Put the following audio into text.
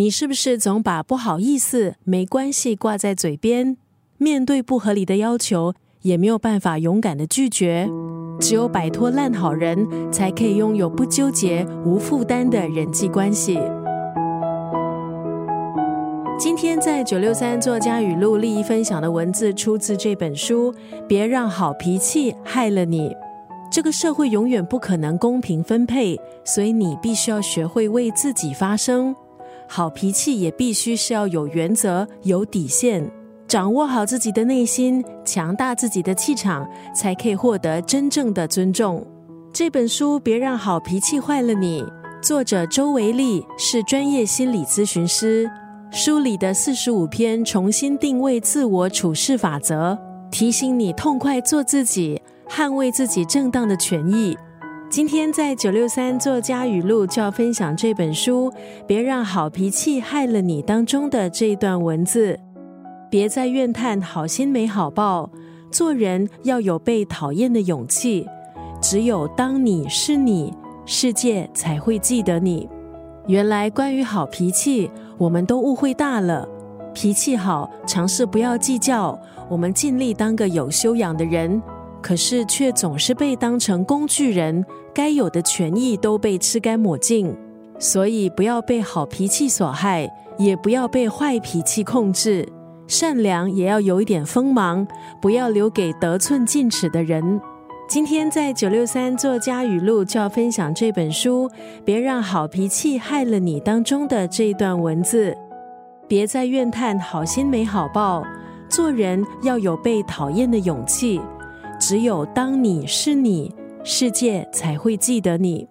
你是不是总把不好意思、没关系挂在嘴边？面对不合理的要求，也没有办法勇敢的拒绝。只有摆脱烂好人，才可以拥有不纠结、无负担的人际关系。今天在九六三作家语录利益分享的文字，出自这本书。别让好脾气害了你。这个社会永远不可能公平分配，所以你必须要学会为自己发声。好脾气也必须是要有原则、有底线，掌握好自己的内心，强大自己的气场，才可以获得真正的尊重。这本书《别让好脾气坏了你》，作者周维利是专业心理咨询师，书里的四十五篇重新定位自我处事法则，提醒你痛快做自己。捍卫自己正当的权益。今天在九六三作家语录就要分享这本书《别让好脾气害了你》当中的这一段文字：别再怨叹好心没好报，做人要有被讨厌的勇气。只有当你是你，世界才会记得你。原来关于好脾气，我们都误会大了。脾气好，尝试不要计较，我们尽力当个有修养的人。可是却总是被当成工具人，该有的权益都被吃干抹净。所以不要被好脾气所害，也不要被坏脾气控制。善良也要有一点锋芒，不要留给得寸进尺的人。今天在九六三作家语录就要分享这本书《别让好脾气害了你》当中的这一段文字：别再怨叹好心没好报，做人要有被讨厌的勇气。只有当你是你，世界才会记得你。